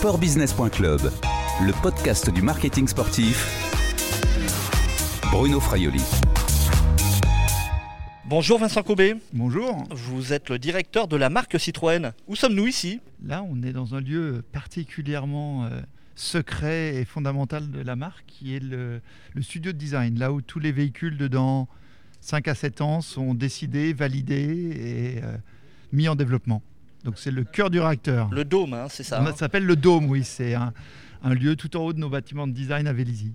sportbusiness.club, le podcast du marketing sportif. Bruno Fraioli. Bonjour Vincent Cobé. Bonjour. Vous êtes le directeur de la marque Citroën. Où sommes-nous ici? Là, on est dans un lieu particulièrement euh, secret et fondamental de la marque, qui est le, le studio de design, là où tous les véhicules dedans 5 à 7 ans sont décidés, validés et euh, mis en développement. Donc c'est le cœur du réacteur. Le dôme, hein, c'est ça Ça hein s'appelle le Dôme, oui. C'est un, un lieu tout en haut de nos bâtiments de design à Vélizy.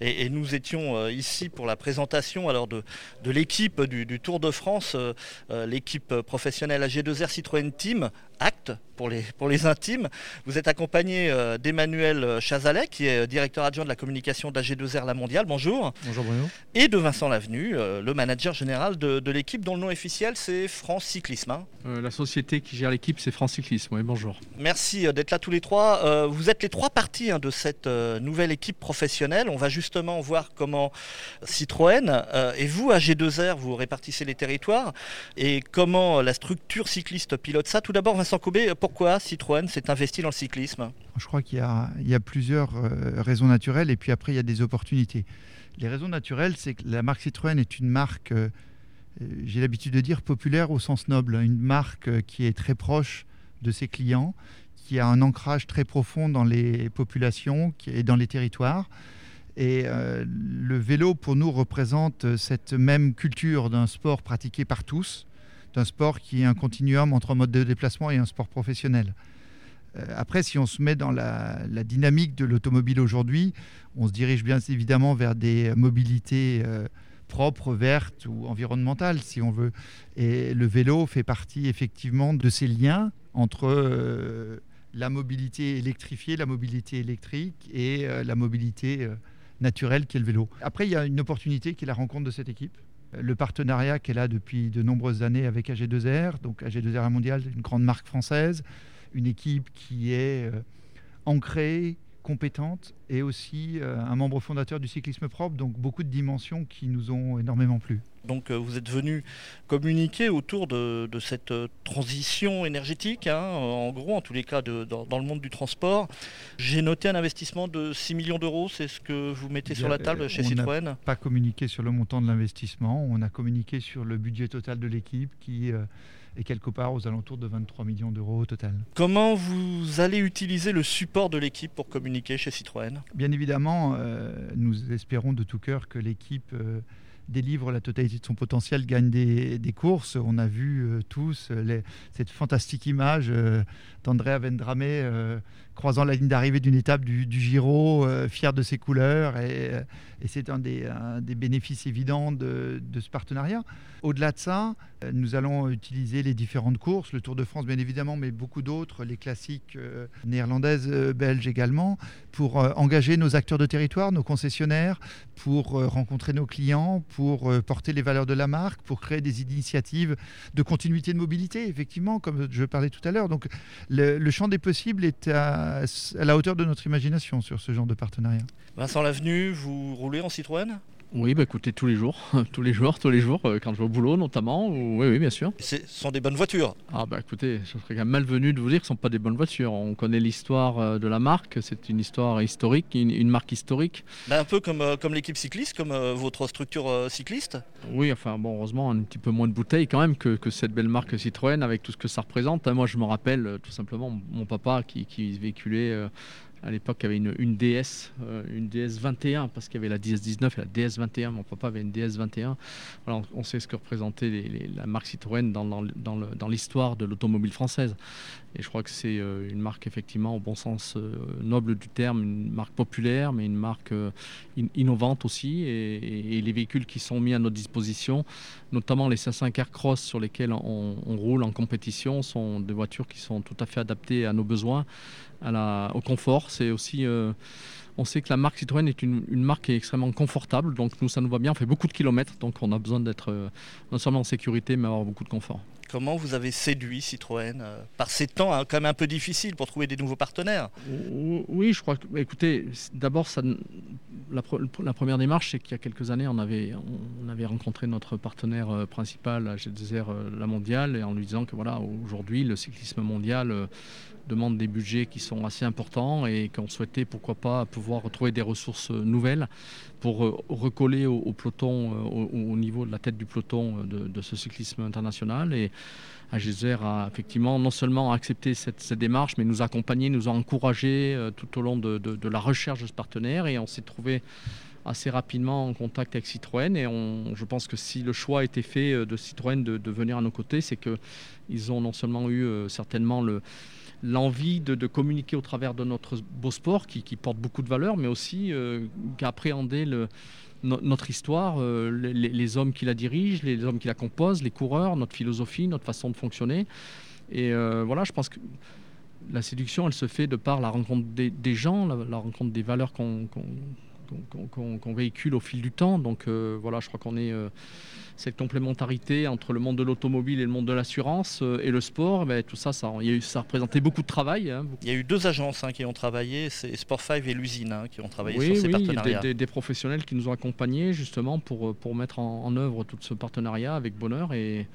Et, et nous étions euh, ici pour la présentation alors de, de l'équipe du, du Tour de France, euh, euh, l'équipe professionnelle AG2R Citroën Team, Acte pour les, pour les intimes. Vous êtes accompagné d'Emmanuel Chazalet, qui est directeur adjoint de la communication d'AG2R La Mondiale. Bonjour. Bonjour Bruno. Et de Vincent Lavenu, le manager général de, de l'équipe dont le nom officiel c'est France Cyclisme. hein. Euh, la société qui gère l'équipe, c'est France Cyclisme. Oui, bonjour. Merci d'être là tous les trois. Vous êtes les trois parties hein, de cette nouvelle équipe professionnelle. On va justement voir comment Citroën euh, et vous, AG2R, vous répartissez les territoires et comment la structure cycliste pilote ça. Tout d'abord, Vincent Cobé, pourquoi Citroën s'est investi dans le cyclisme? Je crois qu'il y a, plusieurs euh, raisons naturelles et puis après il y a des opportunités. Les raisons naturelles, c'est que la marque Citroën est une marque, euh, j'ai l'habitude de dire populaire au sens noble, une marque qui est très proche de ses clients, qui a un ancrage très profond dans les populations et dans les territoires. Et euh, le vélo, pour nous, représente euh, cette même culture d'un sport pratiqué par tous, d'un sport qui est un continuum entre un mode de déplacement et un sport professionnel. Euh, Après, si on se met dans la, dynamique de l'automobile aujourd'hui, on se dirige bien évidemment vers des mobilités propres, vertes ou environnementales, si on veut. Et le vélo fait partie effectivement de ces liens entre la mobilité électrifiée, la mobilité électrique et la mobilité euh, naturelle qui est le vélo. Après, il y a une opportunité qui est la rencontre de cette équipe. Euh, Le partenariat qu'elle a depuis de nombreuses années avec AG2R, donc AG2R Mondial, une grande marque française, une équipe qui est euh, ancrée, compétente et aussi euh, un membre fondateur du cyclisme propre, donc beaucoup de dimensions qui nous ont énormément plu. Donc euh, vous êtes venu communiquer autour de, de cette euh, transition énergétique, hein, en gros, en tous les cas, de- dans, dans le monde du transport. J'ai noté un investissement de 6 millions d'euros, c'est ce que vous mettez sur la table chez on a Citroën Pas communiqué sur le montant de l'investissement, on a communiqué sur le budget total de l'équipe qui euh, est quelque part aux alentours de 23 millions d'euros au total. Comment vous allez utiliser le support de l'équipe pour communiquer chez Citroën? Bien évidemment, euh, nous espérons de tout cœur que l'équipe euh, délivre la totalité de son potentiel, gagne des, courses. On a vu euh, tous euh, cette fantastique image euh, d'Andrea Vendrame euh, croisant la ligne d'arrivée d'une étape du, Giro, fier de ses couleurs. Et, c'est un des, bénéfices évidents de, de ce partenariat. Au-delà de ça, nous allons utiliser les différentes courses, le Tour de France bien évidemment, mais beaucoup d'autres, les classiques néerlandaises, belges également, pour engager nos acteurs de territoire, nos concessionnaires, pour rencontrer nos clients, pour euh, porter les valeurs de la marque, pour créer des initiatives de continuité de mobilité, effectivement, comme je parlais tout à l'heure. Donc le, le champ des possibles est à, à la hauteur de notre imagination sur ce genre de partenariat. Vincent Lavenu, vous roulez en Citroën? Oui, bah écoutez, tous les jours, tous les jours, tous les jours, euh, quand je vais au boulot notamment. ou- Oui, oui, bien sûr. Ce sont des bonnes voitures. Ah bah écoutez, je serais quand même malvenu de vous dire que ce ne sont pas des bonnes voitures. On connaît l'histoire euh, de la marque, c'est une histoire historique, une, une marque historique. Ben, un peu comme, euh, comme l'équipe cycliste, comme votre structure cycliste. Oui, enfin bon, heureusement, un petit peu moins de bouteilles quand même que, que cette belle marque Citroën avec tout ce que ça représente. Moi, je me rappelle tout simplement mon papa qui, qui véhiculait à l'époque avait une, DS, euh, une DS 21 parce qu'il y avait la DS 19 et la DS 21. Mon papa avait une DS 21. Voilà, on, on sait ce que représentait la marque Citroën dans, l'histoire de l'automobile française. Et je crois que c'est euh, une marque effectivement au bon sens euh, noble du terme, une marque populaire, mais une marque euh, in- innovante aussi. Et, les véhicules qui sont mis à notre disposition, notamment les 505 Aircross sur lesquels on roule en compétition, sont des voitures qui sont tout à fait adaptées à nos besoins, au confort. C'est aussi euh, on sait que la marque Citroën est une, une marque qui est extrêmement confortable, donc nous ça nous va bien, on fait beaucoup de kilomètres, donc on a besoin d'être euh, non seulement en sécurité mais avoir beaucoup de confort. Comment vous avez séduit Citroën euh, par ces temps hein, quand même un peu difficiles pour trouver des nouveaux partenaires. Oui, je crois que, écoutez, c- d'abord, la, première démarche, c'est qu'il y a quelques années, on avait, on avait rencontré notre partenaire euh, principal à GDR euh, La Mondiale et en lui disant que voilà, aujourd'hui, le cyclisme mondial demande des budgets qui sont assez importants et qu'on souhaitait pourquoi pas pouvoir retrouver des ressources nouvelles pour recoller au, peloton, au, niveau de la tête du peloton de, ce cyclisme international. Et AGZR a effectivement non seulement accepté cette, démarche, mais nous a accompagnés, nous a encouragés tout au long de, de la recherche de ce partenaire et on s'est trouvé assez rapidement en contact avec Citroën et on, je pense que si le choix a été fait euh, de Citroën de, venir à nos côtés, c'est qu'ils ont non seulement eu euh, certainement le, l'envie de, communiquer au travers de notre beau sport qui, porte beaucoup de valeur, mais aussi euh, qu'appréhender notre histoire, les, hommes qui la dirigent, les hommes qui la composent, les coureurs, notre philosophie, notre façon de fonctionner. Et voilà, je pense que la séduction, elle se fait de par la rencontre des, gens, la, rencontre des valeurs qu'on qu'on véhicule au fil du temps. Donc euh, voilà, je crois qu'on est euh, cette complémentarité entre le monde de l'automobile et le monde de l'assurance euh, et le sport. Mais tout ça, ça, y a eu, ça représentait beaucoup de travail. Hein. Il y a eu deux agences hein, qui ont travaillé, c'est Sport 5 et l'usine hein, qui ont travaillé sur ces oui, partenariats. Des, des, professionnels qui nous ont accompagnés justement pour, pour mettre en, œuvre tout ce partenariat avec bonheur et,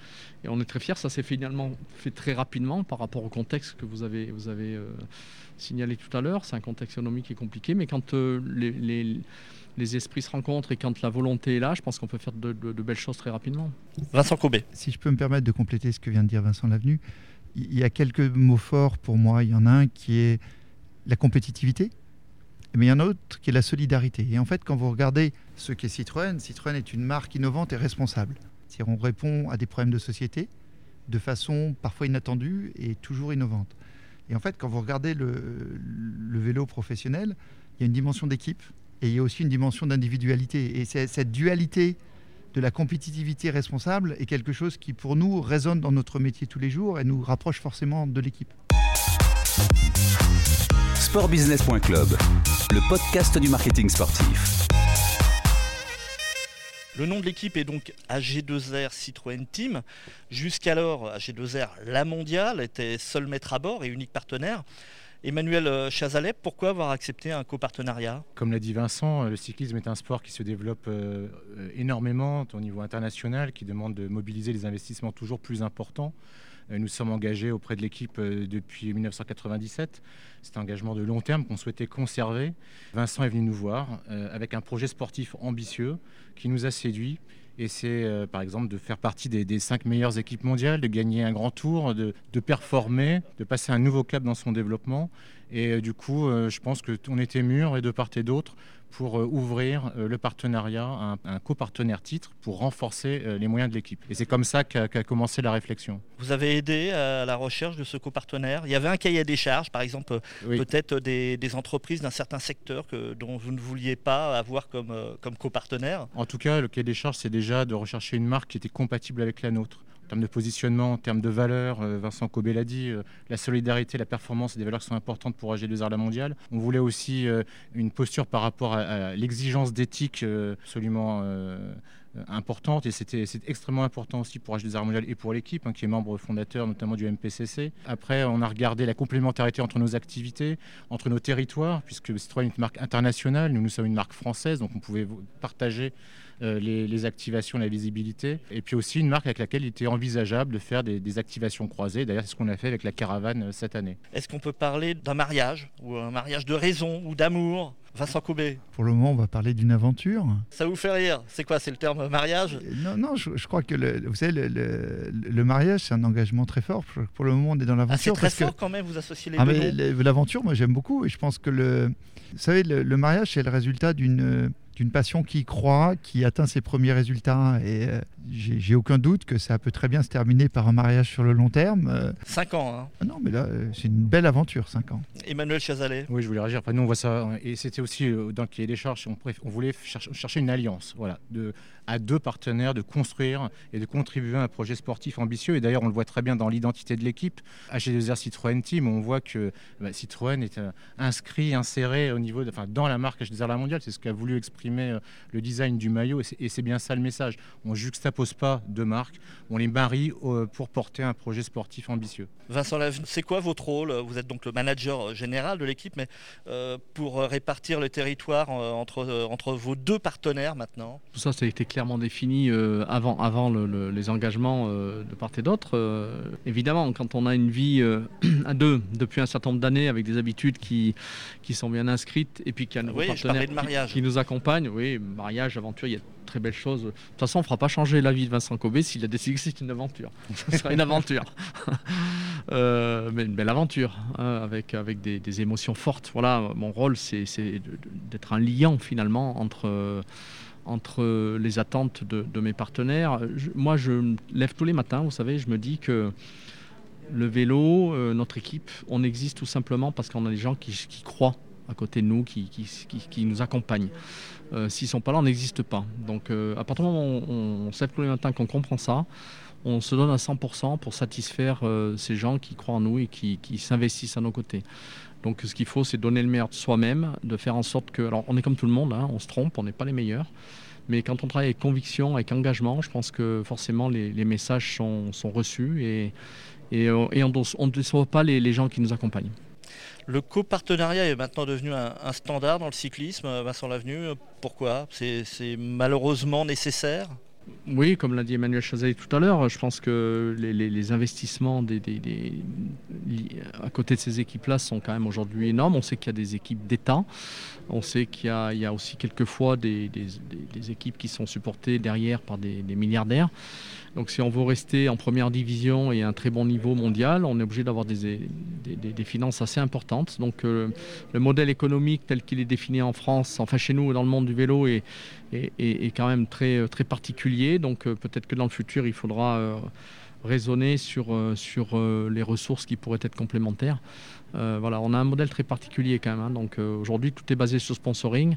on est très fiers. Ça s'est finalement fait très rapidement par rapport au contexte que vous avez, vous avez signalé tout à l'heure. C'est un contexte économique qui est compliqué, mais quand euh, les, les, esprits se rencontrent et quand la volonté est là, je pense qu'on peut faire de, belles choses très rapidement. Vincent Cobé. Si je peux me permettre de compléter ce que vient de dire Vincent Lavenu, il y a quelques mots forts pour moi. Il y en a un qui est la compétitivité, mais il y en a un autre qui est la solidarité. Et en fait, quand vous regardez ce qu'est Citroën, Citroën est une marque innovante et responsable. C'est-à-dire on répond à des problèmes de société de façon parfois inattendue et toujours innovante. Et en fait, quand vous regardez le, vélo professionnel, il y a une dimension d'équipe et il y a aussi une dimension d'individualité. Et cette dualité de la compétitivité responsable est quelque chose qui, pour nous, résonne dans notre métier tous les jours et nous rapproche forcément de l'équipe. Sportbusiness.club, le podcast du marketing sportif. Le nom de l'équipe est donc AG2R Citroën Team. Jusqu'alors, AG2R, la mondiale, était seul maître à bord et unique partenaire. Emmanuel euh, Chazalet, pourquoi avoir accepté un copartenariat? Comme l'a dit Vincent, le cyclisme est un sport qui se développe euh, énormément au niveau international, qui demande de mobiliser des investissements toujours plus importants. Euh, nous sommes engagés auprès de l'équipe depuis 1997. C'est un engagement de long terme qu'on souhaitait conserver. Vincent est venu nous voir avec un projet sportif ambitieux qui nous a séduits. Et c'est euh, par exemple de faire partie des, cinq meilleures équipes mondiales, de gagner un grand tour, de, performer, de passer un nouveau cap dans son développement. Et euh, du coup, euh, je pense qu'on était mûrs et de part et d'autre pour euh, ouvrir le partenariat, un, un copartenaire titre pour renforcer les moyens de l'équipe. Et c'est comme ça qu'a commencé la réflexion. Vous avez aidé à la recherche de ce copartenaire? Il y avait un cahier des charges, par exemple, peut-être des, entreprises d'un certain secteur que, dont vous ne vouliez pas avoir comme, comme copartenaire? En tout cas, le cahier des charges, c'est déjà de rechercher une marque qui était compatible avec la nôtre en termes de positionnement, en termes de valeur, euh, Vincent Cobé l'a dit, euh, la solidarité, la performance, des valeurs qui sont importantes pour AG2R La Mondiale. On voulait aussi euh, une posture par rapport à, l'exigence d'éthique absolument importante et c'était extrêmement important aussi pour AG2R Mondiale et pour l'équipe hein, qui est membre fondateur notamment du MPCC. Après, on a regardé la complémentarité entre nos activités, entre nos territoires, puisque Citroën est une marque internationale, nous nous sommes une marque française, donc on pouvait partager euh, les, activations, la visibilité. Et puis aussi une marque avec laquelle il était envisageable de faire des, activations croisées. D'ailleurs, c'est ce qu'on a fait avec la caravane euh, cette année. Est-ce qu'on peut parler d'un mariage, ou un mariage de raison, ou d'amour? Vincent Coubet. Pour le moment, on va parler d'une aventure. Ça vous fait rire C'est quoi C'est le terme mariage? Non, non, je, crois que le, vous savez, le, mariage, c'est un engagement très fort. Pour le moment, on est dans l'aventure. Ah, c'est très fort quand même, vous associez les ah, deux. L'aventure, moi, j'aime beaucoup. Et je pense que le, vous savez, le mariage, c'est le résultat d'une d'une passion qui croit, qui atteint ses premiers résultats. Et euh, j'ai aucun doute que ça peut très bien se terminer par un mariage sur le long terme. Euh. Cinq ans. Hein. Ah non, mais là, euh, c'est une belle aventure, cinq ans. Emmanuel Chazalet. Oui, je voulais réagir. Enfin, nous, on voit ça. Et c'était aussi dans le cahier des charges. On, on voulait chercher une alliance. Voilà. De, à deux partenaires de construire et de contribuer à un projet sportif ambitieux. Et d'ailleurs, on le voit très bien dans l'identité de l'équipe. AG2R Citroën Team, on voit que bah, Citroën est euh, inscrit, inséré au niveau de, enfin, dans la marque AG2R La Mondiale. C'est ce qu'a voulu exprimer euh, le design du maillot. Et c'est bien ça le message. On ne juxtapose pas deux marques, on les marie euh, pour porter un projet sportif ambitieux. Vincent c'est quoi votre rôle? Vous êtes donc le manager général de l'équipe, mais pour répartir le territoire entre, entre vos deux partenaires maintenant? Tout ça, ça a été clairement défini avant, avant les engagements de part et d'autre. évidemment, quand on a une vie à deux depuis un certain nombre d'années avec des habitudes qui, qui sont bien inscrites et puis qu'il y a un partenaire qui, qui, nous accompagne, oui, mariage, aventure, il y a de très belles choses. De toute façon, on ne fera pas changer la vie de Vincent Cobé s'il a décidé que c'est une aventure. Ce sera une aventure. euh, mais une belle aventure, hein, avec, avec des, émotions fortes. Voilà, mon rôle, c'est d'être un liant finalement entre entre les attentes de, de mes partenaires. moi, je me lève tous les matins, vous savez, je me dis que le vélo, euh, notre équipe, on existe tout simplement parce qu'on a des gens qui, croient à côté de nous, qui, nous accompagnent. Euh, s'ils ne sont pas là, on n'existe pas. Donc euh, à partir du moment où on, sait tous les matins qu'on comprend ça, on se donne à 100% pour satisfaire ces gens qui croient en nous et qui, s'investissent à nos côtés. Donc ce qu'il faut, c'est donner le meilleur de soi-même, de faire en sorte que... Alors on est comme tout le monde, hein, on se trompe, on n'est pas les meilleurs. Mais quand on travaille avec conviction, avec engagement, je pense que forcément les, messages sont, reçus et, euh, on ne déçoit pas les, gens qui nous accompagnent. Le copartenariat est maintenant devenu un, standard dans le cyclisme, Vincent Lavenu. Pourquoi? C'est malheureusement nécessaire? Oui, comme l'a dit Emmanuel Chazet tout à l'heure, je pense que les, investissements à côté de ces équipes-là sont quand même aujourd'hui énormes. On sait qu'il y a des équipes d'État, on sait qu'il y, a aussi quelquefois des, équipes qui sont supportées derrière par des milliardaires. Donc si on veut rester en première division et à un très bon niveau mondial, on est obligé d'avoir des, finances assez importantes. Donc euh, le modèle économique tel qu'il est défini en France, enfin chez nous dans le monde du vélo, est, quand même très, très particulier. Donc euh, peut-être que dans le futur, il faudra euh, raisonner sur, sur les ressources qui pourraient être complémentaires. voilà, on a un modèle très particulier quand même. Hein. Donc aujourd'hui, tout est basé sur sponsoring.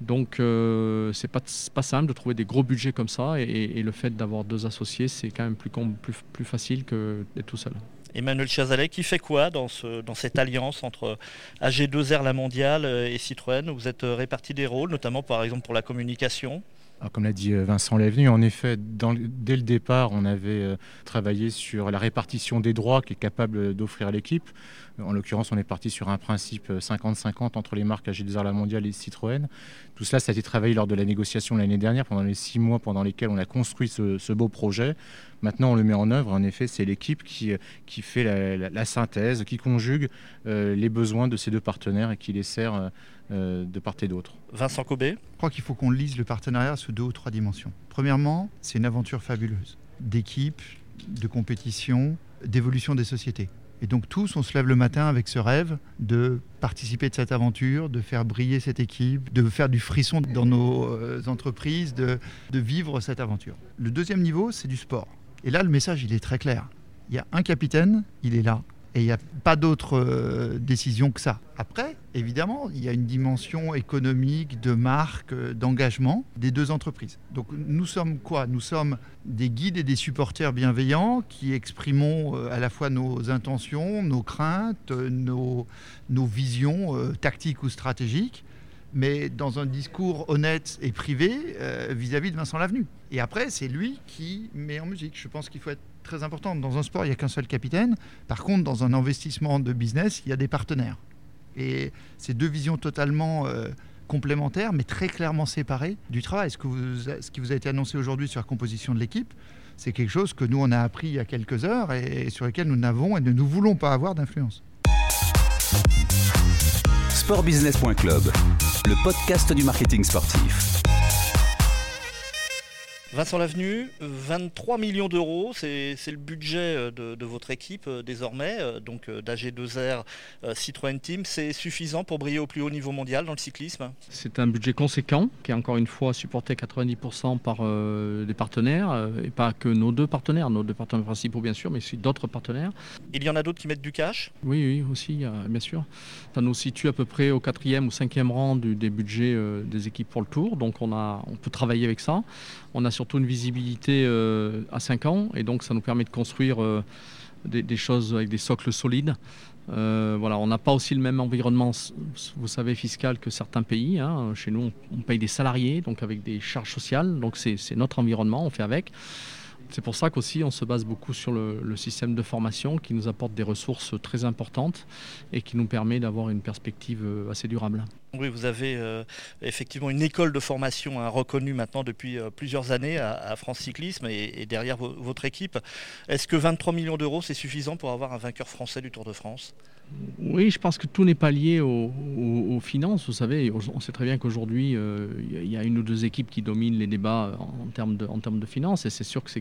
Donc euh, c'est pas, pas simple de trouver des gros budgets comme ça et, le fait d'avoir deux associés c'est quand même plus, plus, plus facile que d'être tout seul. Emmanuel Chazalet, qui fait quoi dans, ce, dans cette alliance entre AG2R La Mondiale et Citroën? Vous êtes répartis des rôles, notamment par exemple pour la communication comme l'a dit euh, Vincent Lévenu, en effet, dès le départ, on avait euh, travaillé sur la répartition des droits qu'est capable d'offrir l'équipe. En l'occurrence, on est parti sur un principe 50-50 euh, entre les marques AG2R La Mondiale et Citroën. Tout cela, ça a été travaillé lors de la négociation l'année dernière, pendant les six mois pendant lesquels on a construit ce, beau projet. Maintenant, on le met en œuvre. En effet, c'est l'équipe qui, qui fait la, synthèse, qui conjugue les besoins de ces deux partenaires et qui les sert euh, de part et d'autre. Vincent Cobé Je crois qu'il faut qu'on lise le partenariat sous deux ou trois dimensions. Premièrement, c'est une aventure fabuleuse d'équipe, de compétition, d'évolution des sociétés. Et donc tous, on se lève le matin avec ce rêve de participer de cette aventure, de faire briller cette équipe, de faire du frisson dans nos euh, entreprises, de, de vivre cette aventure. Le deuxième niveau, c'est du sport. Et là, le message, il est très clair. Il y a un capitaine, il est là. Et il n'y a pas d'autre euh, décision que ça. Après, évidemment, il y a une dimension économique, de marque, euh, d'engagement des deux entreprises. Donc nous sommes quoi? Nous sommes des guides et des supporters bienveillants qui exprimons euh, à la fois nos intentions, nos craintes, nos, nos visions tactiques ou stratégiques mais dans un discours honnête et privé vis-à-vis -vis de Vincent Lavenu. Et après, c'est lui qui met en musique. Je pense qu'il faut être très importante. Dans un sport, il n'y a qu'un seul capitaine. Par contre, dans un investissement de business, il y a des partenaires. Et c'est deux visions totalement euh, complémentaires, mais très clairement séparées du travail. Ce, que vous, ce qui vous a été annoncé aujourd'hui sur la composition de l'équipe, c'est quelque chose que nous, on a appris il y a quelques heures et, sur lequel nous n'avons et ne nous voulons pas avoir d'influence. Sportbusiness.club, le podcast du marketing sportif. Vincent Lavenu, 23 millions d'euros, c'est le budget euh, de, votre équipe euh, désormais, euh, donc d'AG2R Citroën Team. C'est suffisant pour briller au plus haut niveau mondial dans le cyclisme? C'est un budget conséquent qui est encore une fois supporté à 90% par des partenaires, et pas que nos deux partenaires, nos deux partenaires principaux bien sûr, mais aussi d'autres partenaires. Il y en a d'autres qui mettent du cash? Oui, oui, aussi, bien sûr. Ça nous situe à peu près au quatrième ou cinquième rang des budgets des équipes pour le tour, donc on, a, on peut travailler avec ça. On a surtout une visibilité euh, à 5 ans et donc ça nous permet de construire euh, des, choses avec des socles solides. Euh, on n'a pas aussi le même environnement, vous savez, fiscal que certains pays. Hein. Chez nous, on paye des salariés, donc avec des charges sociales. Donc c'est notre environnement, on fait avec. C'est pour ça qu'aussi on se base beaucoup sur le, système de formation qui nous apporte des ressources très importantes et qui nous permet d'avoir une perspective euh, assez durable. Oui, vous avez euh, effectivement une école de formation hein, reconnue maintenant depuis euh, plusieurs années à, France Cyclisme et, derrière votre équipe. Est-ce que 23 millions d'euros, c'est suffisant pour avoir un vainqueur français du Tour de France? Oui, je pense que tout n'est pas lié aux, finances. Vous savez, on sait très bien qu'aujourd'hui, euh, il y a une ou deux équipes qui dominent les débats en, termes, de, finances. Et c'est sûr que ces,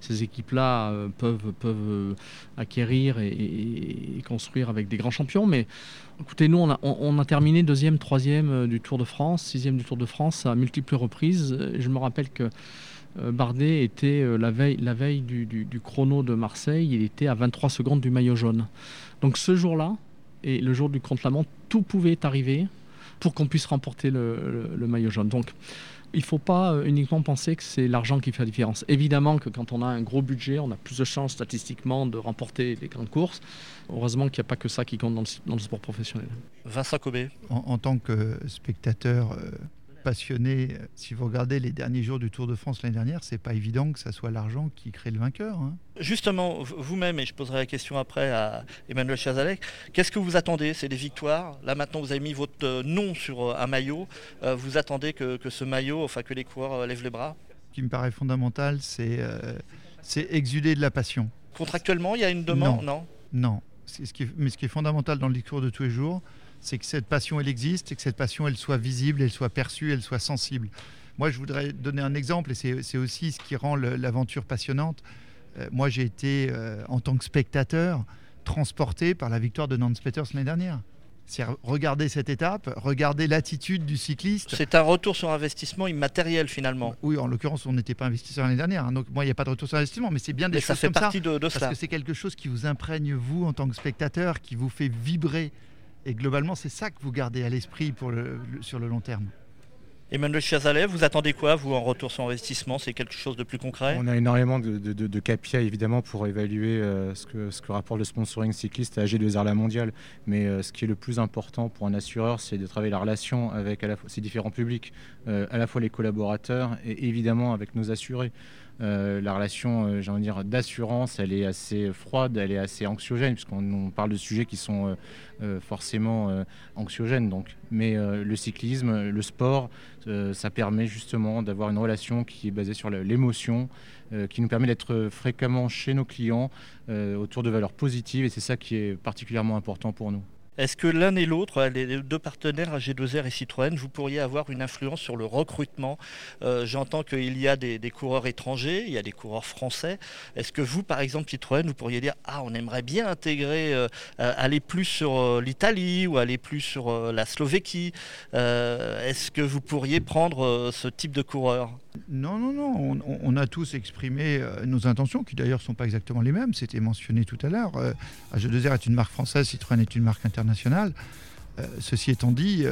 ces équipes-là euh, peuvent, peuvent euh, acquérir et, construire avec des grands champions. Mais écoutez, nous, on a, on a, terminé deuxième, troisième du Tour de France, sixième du Tour de France à multiples reprises. Je me rappelle que Bardet était la veille, la veille du, du chrono de Marseille, il était à 23 secondes du maillot jaune. Donc ce jour-là, et le jour du contre-la-montre, tout pouvait arriver pour qu'on puisse remporter le, maillot jaune. Donc il ne faut pas euh, uniquement penser que c'est l'argent qui fait la différence. Évidemment que quand on a un gros budget, on a plus de chances statistiquement de remporter les grandes courses. Heureusement qu'il n'y a pas que ça qui compte dans le, sport professionnel. Vincent Cobé. En, tant que spectateur, euh, passionné, euh, si vous regardez les derniers jours du Tour de France l'année dernière, c'est pas évident que ça soit l'argent qui crée le vainqueur. Hein. Justement, vous-même, et je poserai la question après à Emmanuel Chazalek, qu'est-ce que vous attendez? C'est des victoires. Là maintenant, vous avez mis votre euh, nom sur euh, un maillot. Vous attendez que, ce maillot, enfin que les coureurs lèvent les bras? Ce qui me paraît fondamental, c'est exuder de la passion. Contractuellement, il y a une demande? Non. Non. Ce qui mais ce qui est fondamental dans le discours de tous les jours, c'est que cette passion, elle existe et que cette passion, elle soit visible, elle soit perçue, elle soit sensible. Moi, je voudrais donner un exemple, et c'est aussi ce qui rend l'aventure passionnante. Euh, moi, j'ai été, euh, en tant que spectateur, transporté par la victoire de Nance Peters l'année dernière. C'est regarder cette étape, regarder l'attitude du cycliste. C'est un retour sur investissement immatériel finalement. Oui, en l'occurrence, on n'était pas investisseur l'année dernière. Hein, donc moi, il n'y a pas de retour sur investissement, mais c'est bien des choses ça fait comme partie ça. De, parce que c'est quelque chose qui vous imprègne vous en tant que spectateur, qui vous fait vibrer et globalement, c'est ça que vous gardez à l'esprit sur le long terme. Emmanuel Chazalet, vous attendez quoi, vous, en retour sur investissement? C'est quelque chose de plus concret? On a énormément de, de, KPI, évidemment, pour évaluer euh, ce, que, ce que rapporte le sponsoring cycliste à G2R La Mondiale. Mais euh, ce qui est le plus important pour un assureur, c'est de travailler la relation avec à la fois, ces différents publics, euh, à la fois les collaborateurs et évidemment avec nos assurés. Euh, la relation, euh, j'ai d'assurance, elle est assez froide, elle est assez anxiogène, puisqu'on parle de sujets qui sont euh, forcément anxiogènes. Mais le cyclisme, le sport, ça permet justement d'avoir une relation qui est basée sur l'émotion, qui nous permet d'être fréquemment chez nos clients autour de valeurs positives, et c'est ça qui est particulièrement important pour nous. Est-ce que l'un et l'autre, les deux partenaires AG2R et Citroën, vous pourriez avoir une influence sur le recrutement euh, J'entends qu'il y a des, coureurs étrangers, il y a des coureurs français. Est-ce que vous, par exemple, Citroën, vous pourriez dire Ah, on aimerait bien intégrer, euh, euh, aller plus sur l'Italie ou aller plus sur la Slovéquie Est-ce que vous pourriez prendre ce type de coureur? Non, non, non. On, a tous exprimé euh, nos intentions, qui d'ailleurs ne sont pas exactement les mêmes. C'était mentionné tout à l'heure. Euh, AG2R est une marque française, Citroën est une marque internationale. Euh, ceci étant dit,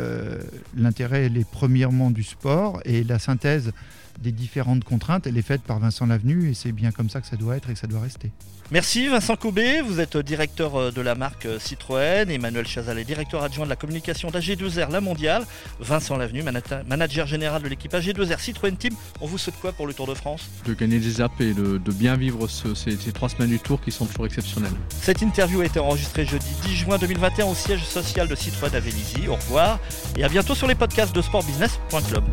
l'intérêt, est premièrement du sport et la synthèse des différentes contraintes, elle est faite par Vincent Lavenu et c'est bien comme ça que ça doit être et que ça doit rester. Merci Vincent Coubé, vous êtes directeur euh, de la marque euh, Citroën, Emmanuel Chazalet, directeur adjoint de la communication d'AG2R La Mondiale, Vincent Lavenu, manager général de l'équipe AG2R Citroën Team. On vous souhaite quoi pour le Tour de France? De gagner des apps et de, bien vivre ces, trois semaines du Tour qui sont toujours exceptionnelles. Cette interview a été enregistrée jeudi 10 juin 2021 au siège social de Citroën à Vélizy. Au revoir et à bientôt sur les podcasts de sportbusiness.club.